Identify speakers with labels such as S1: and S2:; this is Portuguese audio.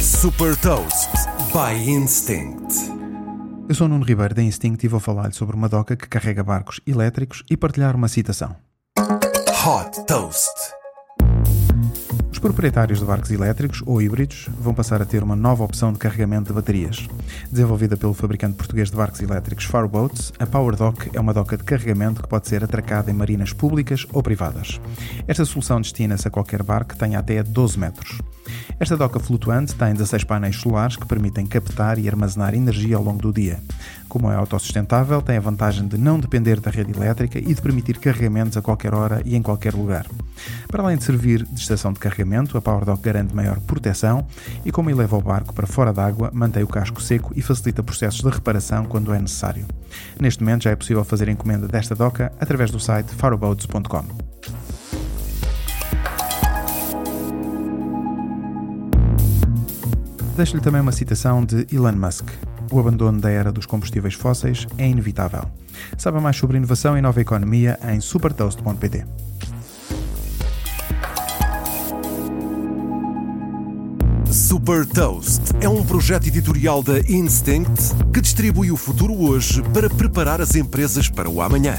S1: Super Toast by Instinct.
S2: Eu sou Nuno Ribeiro da Instinct e vou falar-lhe sobre uma doca que carrega barcos elétricos e partilhar uma citação.
S1: Hot Toast.
S2: Os proprietários de barcos elétricos ou híbridos vão passar a ter uma nova opção de carregamento de baterias. Desenvolvida pelo fabricante português de barcos elétricos Farboats, a PowerDock é uma doca de carregamento que pode ser atracada em marinas públicas ou privadas. Esta solução destina-se a qualquer barco que tenha até 12 metros. Esta doca flutuante tem 16 painéis solares que permitem captar e armazenar energia ao longo do dia. Como é autossustentável, tem a vantagem de não depender da rede elétrica e de permitir carregamentos a qualquer hora e em qualquer lugar. Para além de servir de estação de carregamento, a PowerDock garante maior proteção e, como eleva o barco para fora d'água, mantém o casco seco e facilita processos de reparação quando é necessário. Neste momento já é possível fazer encomenda desta doca através do site faroboats.com. Deixo-lhe também uma citação de Elon Musk. O abandono da era dos combustíveis fósseis é inevitável. Saiba mais sobre inovação e nova economia em supertoast.pt.
S1: Super Toast é um projeto editorial da Instinct que distribui o futuro hoje para preparar as empresas para o amanhã.